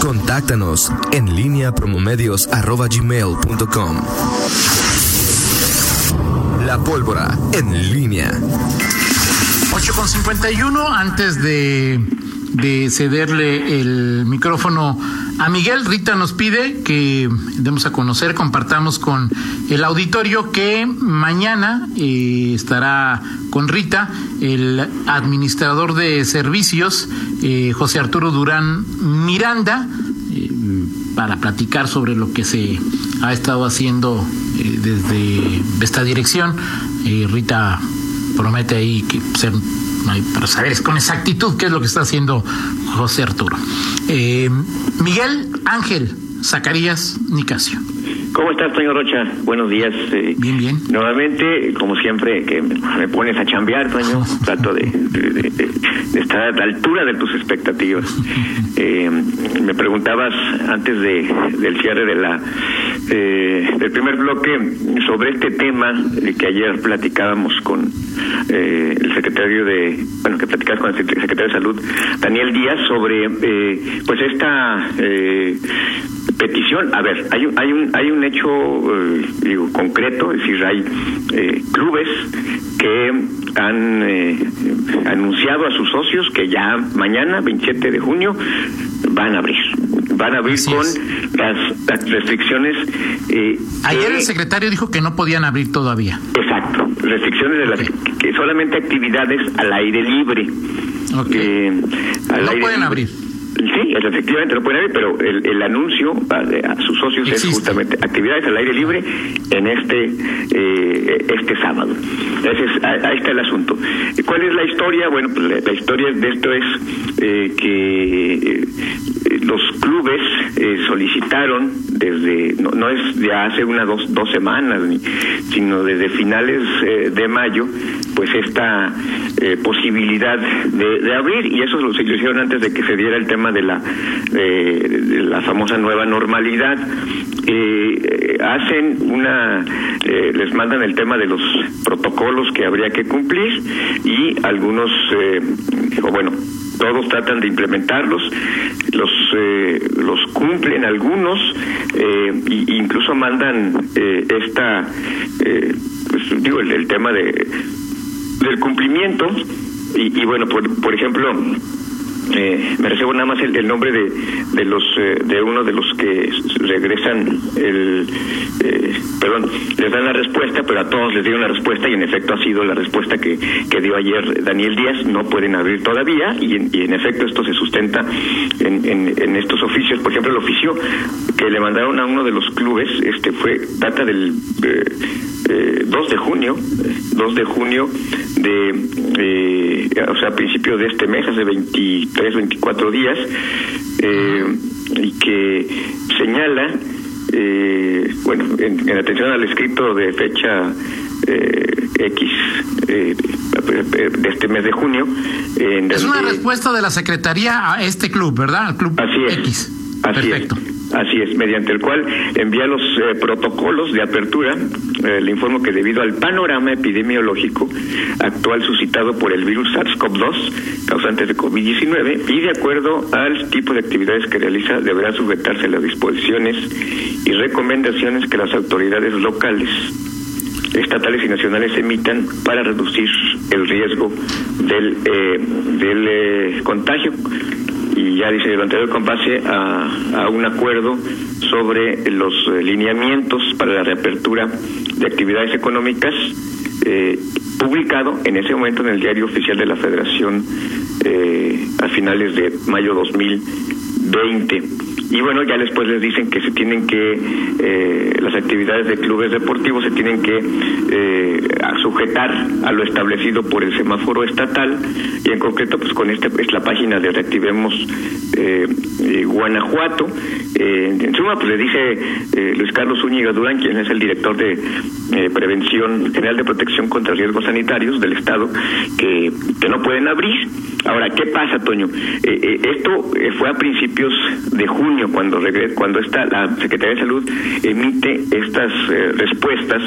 Contáctanos en línea promomedios.com. La pólvora en línea. 8.51 antes de, de cederle el micrófono a Miguel, Rita nos pide que demos a conocer, compartamos con el auditorio que mañana eh, estará con Rita el administrador de servicios, eh, José Arturo Durán Miranda, eh, para platicar sobre lo que se ha estado haciendo desde esta dirección. Rita promete ahí que ser para saber con exactitud qué es lo que está haciendo José Arturo. Eh, Miguel Ángel Zacarías Nicasio. ¿Cómo estás, Toño Rocha? Buenos días. Eh, bien, bien. Nuevamente, como siempre, que me pones a chambear, Toño, trato de, estar a la altura de tus expectativas. Eh, me preguntabas antes de, del cierre de la eh, del primer bloque sobre este tema que ayer platicábamos con eh, el secretario de, bueno, que platicabas con el secretario de Salud, Daniel Díaz, sobre eh, pues esta eh, petición. A ver, hay un, hay un, hay un hecho eh, digo, concreto, es decir, hay eh, clubes que han eh, anunciado a sus socios que ya mañana, 27 de junio, van a abrir. Van a abrir con las, restricciones. Ayer el secretario dijo que no podían abrir todavía. Exacto, restricciones de las que solamente actividades al aire libre. Okay. no pueden abrir. Sí, efectivamente lo pueden abrir, pero el, el anuncio a, sus socios es justamente actividades al aire libre en este eh, este sábado. Ese es, ahí está el asunto. ¿Cuál es la historia? Bueno, pues la, historia de esto es eh, que eh, los clubes solicitaron desde, no, no, es de hace unas dos, dos semanas, sino desde finales de mayo, pues esta posibilidad de, de, abrir, y eso lo, hicieron antes de que se diera el tema de la, de la famosa nueva normalidad. Eh, hacen una, eh, les mandan el tema de los protocolos que habría que cumplir y algunos, eh, o bueno, todos tratan de implementarlos, los los cumplen algunos eh, e incluso mandan esta, pues digo el, tema de del cumplimiento. Y, y bueno por, por ejemplo eh, me reservo nada más el, nombre de, de los eh, de uno de los que regresan el eh, perdón les dan la respuesta pero a todos les dieron la respuesta y en efecto ha sido la respuesta que, que dio ayer Daniel Díaz. No pueden abrir todavía y en, y en efecto esto se sustenta en, en, en, estos oficios. Por ejemplo el oficio que le mandaron a uno de los clubes este fue data del eh, 2 de junio 2 de junio de o sea a principio de este mes hace 23 23, 24 días, eh, y que señala, eh, bueno, en, atención al escrito de fecha eh, X de este mes de junio. es una respuesta de la Secretaría a este club, ¿verdad? Al club así es, X. Así Perfecto. Así es, mediante el cual envía los eh, protocolos de apertura. Eh, le informo que debido al panorama epidemiológico actual suscitado por el virus SARS-CoV-2, causante de COVID-19, y de acuerdo al tipo de actividades que realiza, deberá sujetarse a las disposiciones y recomendaciones que las autoridades locales estatales y nacionales emitan para reducir el riesgo del, eh, del contagio y ya dice lo anterior con base a, un acuerdo sobre los eh, lineamientos para la reapertura de actividades económicas eh, publicado en ese momento en el diario oficial de la Federación eh, a finales de mayo 2020 y bueno ya después les dicen que se tienen que eh, las actividades de clubes deportivos se tienen que eh, sujetar a lo establecido por el semáforo estatal. Y en concreto pues con esta es la página de reactivemos eh, Guanajuato. En suma pues le dice Luis Carlos Zúñiga Durán quien es el director de prevención general de protección contra riesgos sanitarios del estado que, que no pueden abrir. Ahora qué pasa Toño esto fue a principios de junio cuando cuando está la Secretaría de Salud emite estas eh, respuestas,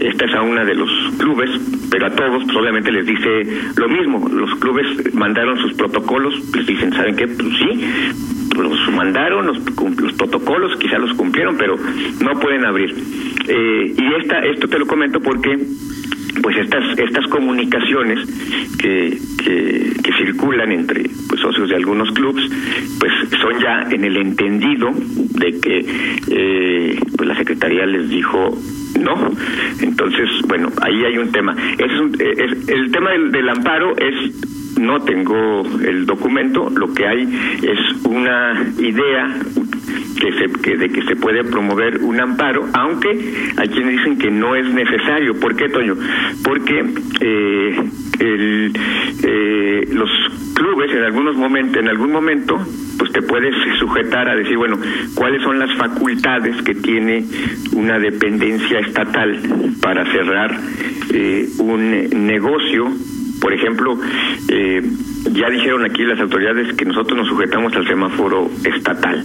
esta es a una de los clubes, pero a todos pues, obviamente les dice lo mismo. Los clubes mandaron sus protocolos, les dicen, ¿saben qué? Pues sí, los mandaron los, los protocolos, quizá los cumplieron, pero no pueden abrir. Eh, y esta, esto te lo comento porque pues estas estas comunicaciones que, que, circulan entre socios de algunos clubes pues son ya en el entendido de que eh, pues la secretaría les dijo no. Entonces bueno ahí hay un tema. Es, el tema del amparo es no tengo el documento, lo que hay es una idea que se, que, de que se puede promover un amparo, aunque hay quienes dicen que no es necesario. ¿Por qué, Toño? Porque eh, el, eh, los clubes en algunos momentos, en algún momento, pues te puedes sujetar a decir, bueno, cuáles son las facultades que tiene una dependencia estatal para cerrar eh, un negocio por ejemplo, eh, ya dijeron aquí las autoridades que nosotros nos sujetamos al semáforo estatal,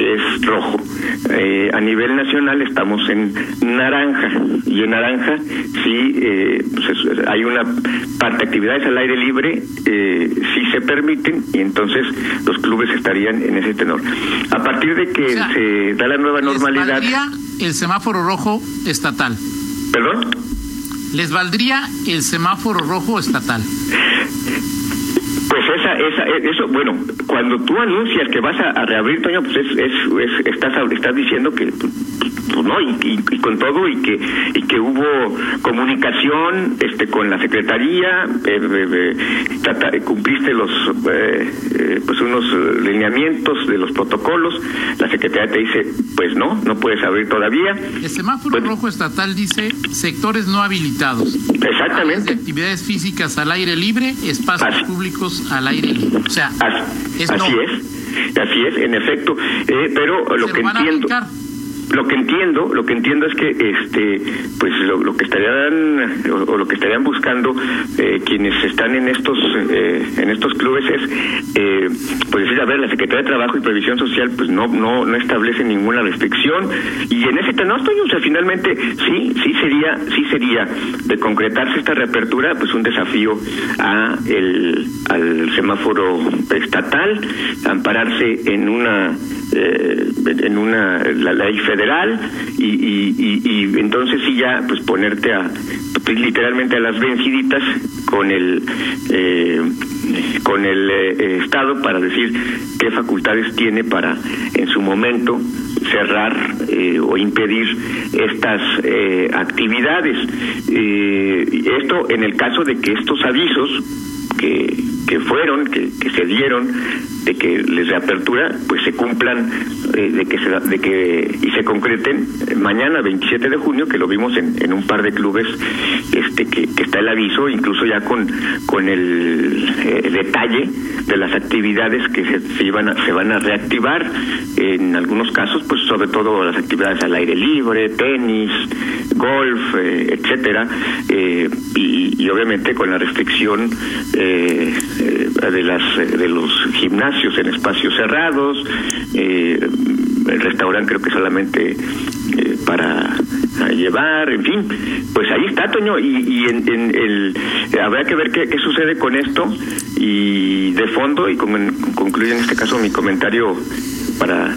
que es rojo. Eh, a nivel nacional estamos en naranja y en naranja sí eh, pues hay una parte de actividades al aire libre eh, sí se permiten y entonces los clubes estarían en ese tenor. A partir de que se da la nueva normalidad. el semáforo rojo estatal. ¿Perdón? les valdría el semáforo rojo estatal. Pues esa, esa, eso, bueno, cuando tú anuncias que vas a, reabrir, Toño, pues es, es, estás, estás diciendo que no y, con todo y que y que hubo comunicación este con la secretaría eh, eh, eh, cumpliste los pues unos lineamientos de los protocolos la secretaría te dice pues no no puedes abrir todavía. El semáforo pues rojo estatal dice sectores no habilitados. Exactamente. Actividades físicas al aire libre espacios públicos al aire libre. O sea así es así es así es en efecto. Pero lo que entiendo lo que entiendo, lo que entiendo es que este, pues lo, que estarían o, lo que estarían buscando eh, quienes están en estos eh, en estos clubes es, eh, pues decir, a ver, la Secretaría de Trabajo y Previsión Social, pues no no no establece ninguna restricción. Y en ese no estoy, o sea, finalmente sí sí sería sí sería de concretarse esta reapertura, pues un desafío a el al semáforo estatal, ampararse en una eh, en una la ley federal y, y, y, entonces sí ya pues ponerte a pues, literalmente a las venciditas con el eh, con el eh, estado para decir qué facultades tiene para en su momento cerrar o impedir estas actividades. Esto en el caso de que estos avisos que, que fueron, que, que se dieron de que les reapertura, pues se cumplan, eh, de que se, de que y se concreten mañana 27 de junio, que lo vimos en, en un par de clubes, este que, está el aviso, incluso ya con con el, eh, detalle de las actividades que se, se, iban a, se van a reactivar, en algunos casos, pues sobre todo las actividades al aire libre, tenis, golf, eh, etcétera, y, y, obviamente con la restricción de las de los gimnasios en espacios cerrados, eh, el restaurante creo que solamente eh, para llevar, en fin, pues ahí está Toño y, y en, el habrá que ver qué, sucede con esto y de fondo y como concluye en este caso mi comentario para eh,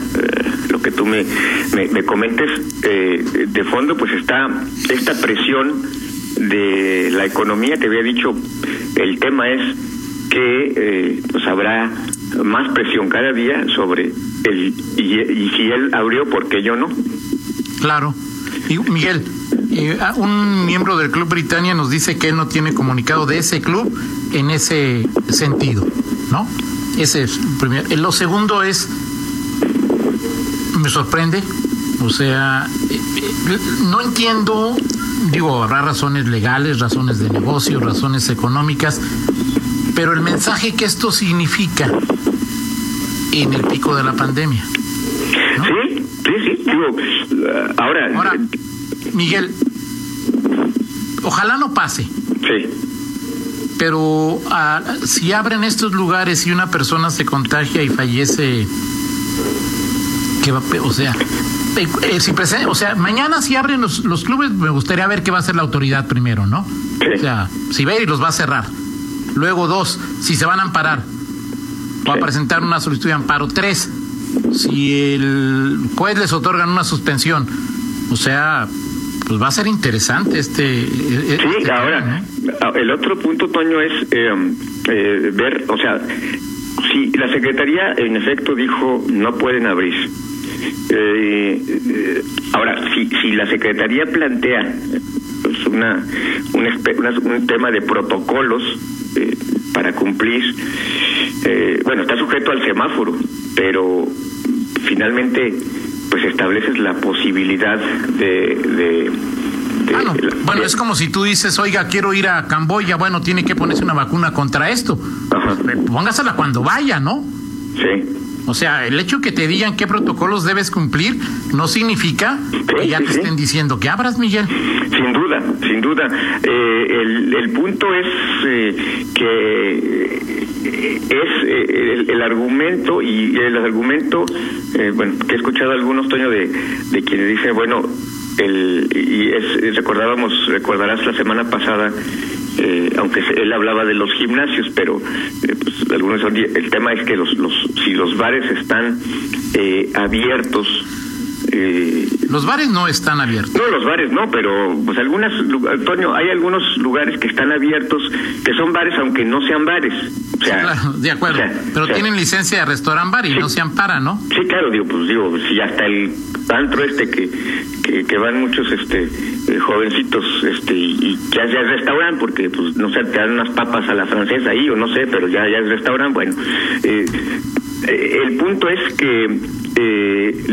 lo que tú me, me, comentes de fondo pues está esta presión de la economía te había dicho el tema es que pues habrá más presión cada día sobre el y, si él abrió, ¿por qué yo no? Claro. Y Miguel, eh, ah, un miembro del Club Britannia nos dice que él no tiene comunicado de ese club en ese sentido, ¿no? Ese es primero. Eh, lo segundo es, me sorprende, o sea, eh, no entiendo, digo, habrá razones legales, razones de negocio, razones económicas, pero el mensaje que esto significa en el pico de la pandemia. Sí, sí, sí. Digo, ahora. Ahora, Miguel, ojalá no pase. Sí. Pero ah, si abren estos lugares y una persona se contagia y fallece, ¿qué va, o sea, eh, eh, si o sea, mañana si abren los, los, clubes, me gustaría ver qué va a hacer la autoridad primero, ¿no? O sea, si va y los va a cerrar. Luego dos, si se van a amparar, va a presentar una solicitud de amparo. Tres, si el juez les otorgan una suspensión, o sea, pues va a ser interesante este. e-, sí, este ahora, ah, el otro punto, Toño, es eh, eh, ver, o sea, si la Secretaría en efecto dijo no pueden abrir. Eh, eh, ahora, si, si la Secretaría plantea una, un, espe- una- un tema de protocolos eh, para cumplir, eh, bueno, está sujeto al semáforo, pero finalmente pues estableces la posibilidad de... de- Ah, Bueno, de- es como si tú dices, oiga, quiero ir a Camboya, bueno, tiene que ponerse una vacuna contra esto. Eh, Póngasela cuando vaya, ¿no? Sí. O sea, el hecho que te digan qué protocolos debes cumplir no significa que ya te estén diciendo que abras, Miguel. Sin duda, sin duda. Eh, el, el punto es eh, que eh, es eh, el, el argumento y el argumento, eh, bueno, que he escuchado algunos, Toño, de, de quienes dicen, bueno, el, y es, recordábamos, recordarás la semana pasada, eh, aunque él hablaba de los gimnasios, pero eh, pues, algunos el tema es que los, los si los bares están eh, abiertos, eh, Los bares no están abiertos. no, los bares no, pero pues algunas, Antonio, hay algunos lugares que están abiertos, que son bares aunque no sean bares. O sea, Claro, de acuerdo. o sea, Pero o sea, tienen licencia de restaurant bar y Sí. no se amparan, ¿no? Sí, claro, digo, pues digo, si hasta el antro este que, que, van muchos este eh, jovencitos este y, ya, ya es restaurante porque pues no sé, te dan unas papas a la francesa ahí o no sé, pero ya ya es restaurante, bueno. eh, eh, el punto es que eh,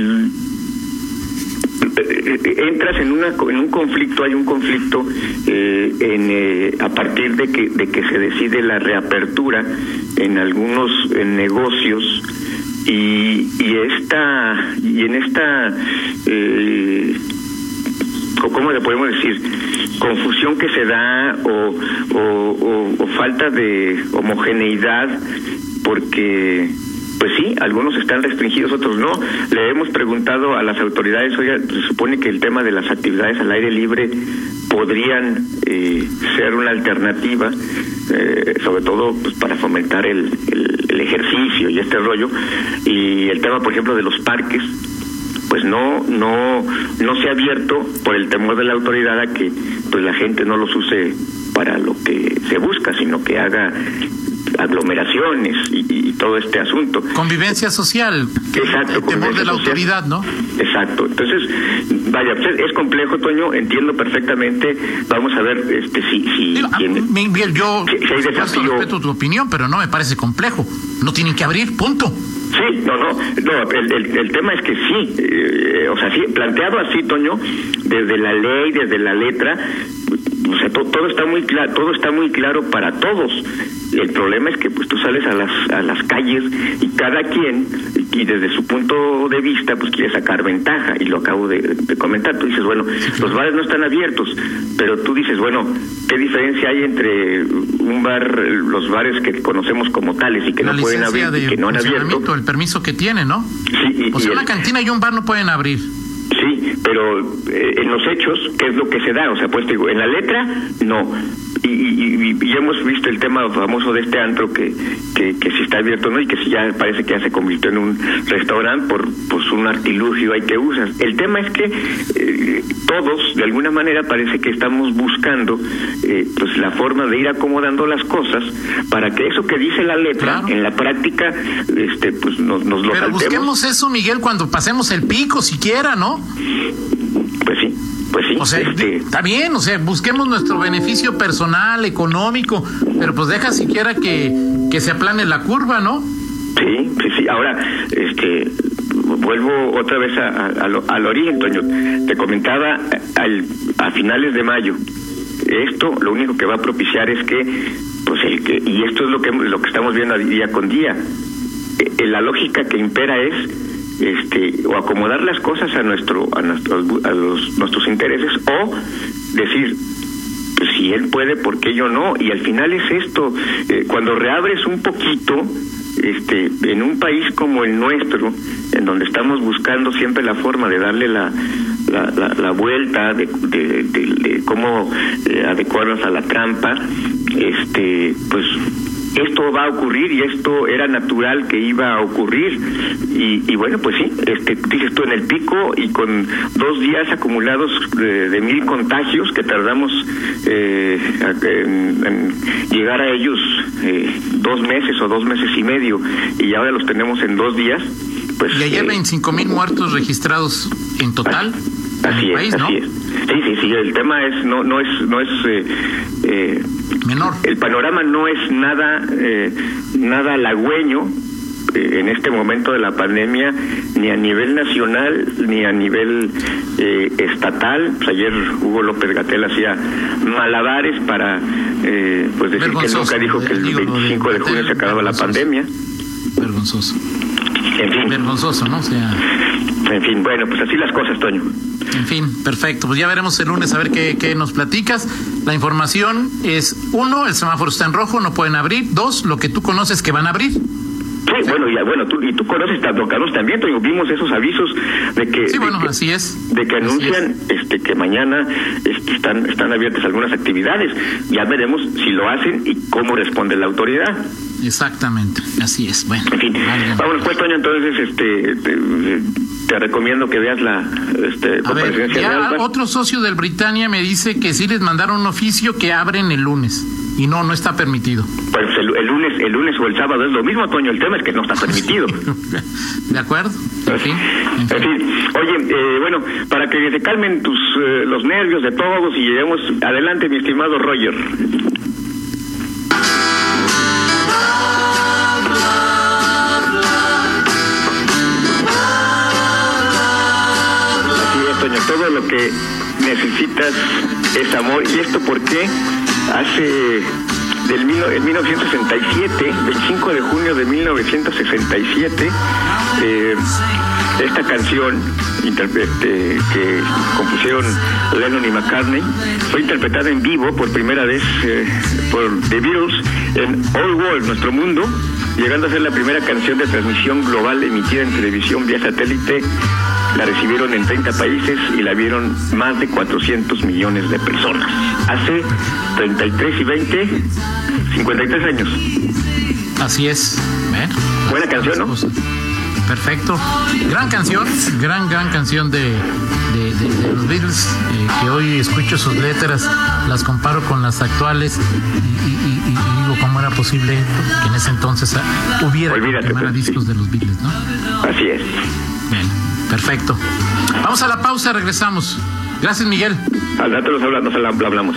eh, entras en una en un conflicto hay un conflicto eh, en, eh, a partir de que de que se decide la reapertura en algunos en negocios y y esta y en esta eh, cómo le podemos decir confusión que se da o, o, falta de homogeneidad porque pues sí, algunos están restringidos, otros no. Le hemos preguntado a las autoridades, oiga, se supone que el tema de las actividades al aire libre podrían eh, ser una alternativa, eh, sobre todo pues, para fomentar el- el y este rollo. Y el tema, por ejemplo, de los parques, pues no no no se ha abierto por el temor de la autoridad a que pues la gente no los use para lo que se busca sino que haga aglomeraciones y, y todo este asunto Convivencia social. Exacto, El temor de la social. autoridad, ¿no? Exacto. Entonces, vaya, pues, es complejo, Toño, entiendo perfectamente. Vamos a ver este si si Digo, quién- Miguel, yo desafío. respeto tu opinión, pero no me parece complejo. No tienen que abrir, punto. Sí, no, no, no el, el, el tema es que sí, eh, o sea, sí, planteado así, Toño, desde la ley, desde la letra, o sea, to- todo está muy claro, todo está muy claro para todos. El problema es que pues tú sales a las a las calles y cada quien y desde su punto de vista pues quiere sacar ventaja y lo acabo de, de comentar. Tú dices, bueno, los bares no están abiertos, pero tú dices, bueno, ¿qué diferencia hay entre un bar, los bares que conocemos como tales y que la no pueden abrir y que no han abierto? el permiso que tiene, ¿no? Sí, y- O sea, y una cantina y un bar no pueden abrir. Pero eh, en los hechos, ¿qué es lo que se da? O sea, pues digo, en la letra, no. Y, y, y- y hemos visto el tema famoso de este antro que, que, que si está abierto no y que si ya parece que ya se convirtió en un restaurante por pues un artilugio hay que usar. El tema es que eh, todos, de alguna manera, parece que estamos buscando eh, pues la forma de ir acomodando las cosas para que eso que dice la letra, Claro. en la práctica, este pues nos, nos lo Pero saltemos. busquemos eso, Miguel, cuando pasemos el pico, siquiera, ¿no? Pues sí, pues sí. O sea, este, está bien, o sea, busquemos nuestro beneficio personal, económico, pero pues deja siquiera que, que se aplane la curva, ¿no? Sí, sí, sí. Ahora, este, vuelvo otra vez a, a- al origen, Toño. Te comentaba al, a finales de mayo. Esto lo único que va a propiciar es que, pues el que, y esto es lo que lo que estamos viendo día con día. Eh, la lógica que impera es este o acomodar las cosas a nuestro a nuestros a los nuestros intereses o decir pues si él puede, ¿por qué yo no? Y al final es esto, eh, cuando reabres un poquito, este, en un país como el nuestro, en donde estamos buscando siempre la forma de darle la, la, vuelta, de, de- de- de cómo eh, adecuarnos a la trampa, este, pues esto va a ocurrir y esto era natural que iba a ocurrir. Y, bueno, pues sí, este, dices tú en el pico y con dos días acumulados de, mil contagios que tardamos eh, en, llegar a ellos eh, dos meses o dos meses y medio y ahora los tenemos en dos días. Pues, y ayer 25 mil muertos registrados en total. Así es, así es. Sí, sí, sí, el tema es, no, no es, no es, eh, eh, menor. El panorama no es nada, eh, nada halagüeño en este momento de la pandemia, ni a nivel nacional, ni a nivel estatal. Pues ayer Hugo López Gatel hacía malabares para, pues decir que nunca dijo que el 25 de junio se acababa la pandemia. Vergonzoso. En fin. Vergonzoso, ¿no? O sea... En fin, bueno, pues así las cosas, Toño. En fin, perfecto. Pues ya veremos el lunes a ver qué, qué nos platicas. La información es, uno, el semáforo está en rojo, no pueden abrir. Dos, lo que tú conoces que van a abrir. Sí, bueno, y, bueno, tú, y tú conoces tanto Carlos también, vimos esos avisos de que... Sí, bueno, así es. De que anuncian este que mañana este, están, están abiertas algunas actividades. Ya veremos si lo hacen y cómo responde la autoridad. Exactamente, así es. Bueno, en fin, vamos pues, Toño, entonces este, te, recomiendo que veas la este, a ver, ya otro socio del Britannia me dice que sí les mandaron un oficio que abren el lunes y no, no está permitido. Pues el, lunes, el lunes o el sábado es lo mismo, Toño. El tema es que no está permitido. de acuerdo. En fin. Oye, eh, bueno, para que se calmen tus eh, los nervios de todos y lleguemos adelante, mi estimado Roger. todo lo que necesitas es amor. ¿Y esto porque hace del 1967, 25 de junio de 1967, eh, esta canción que compusieron Lennon y McCartney fue interpretada en vivo por primera vez eh, por The Beatles en All World, nuestro mundo, llegando a ser la primera canción de transmisión global emitida en televisión vía satélite la recibieron en 30 países y la vieron más de 400 millones de personas. Hace 33 y 20, 53 años. Así es. Buena canción, ¿no? Perfecto. Gran canción, gran, gran canción de, los Beatles, eh, que hoy escucho sus letras, las comparo con las actuales y, cómo era posible que en ese entonces hubiera pues, discos de los Beatles, ¿no? Así es. Bien. Perfecto. Vamos a la pausa, regresamos. Gracias, Miguel. Al rato nos hablamos, hablamos.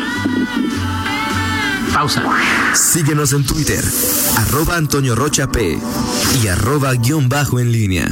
Pausa. Síguenos en Twitter, arroba Antonio Rocha P y arroba guion bajo en línea.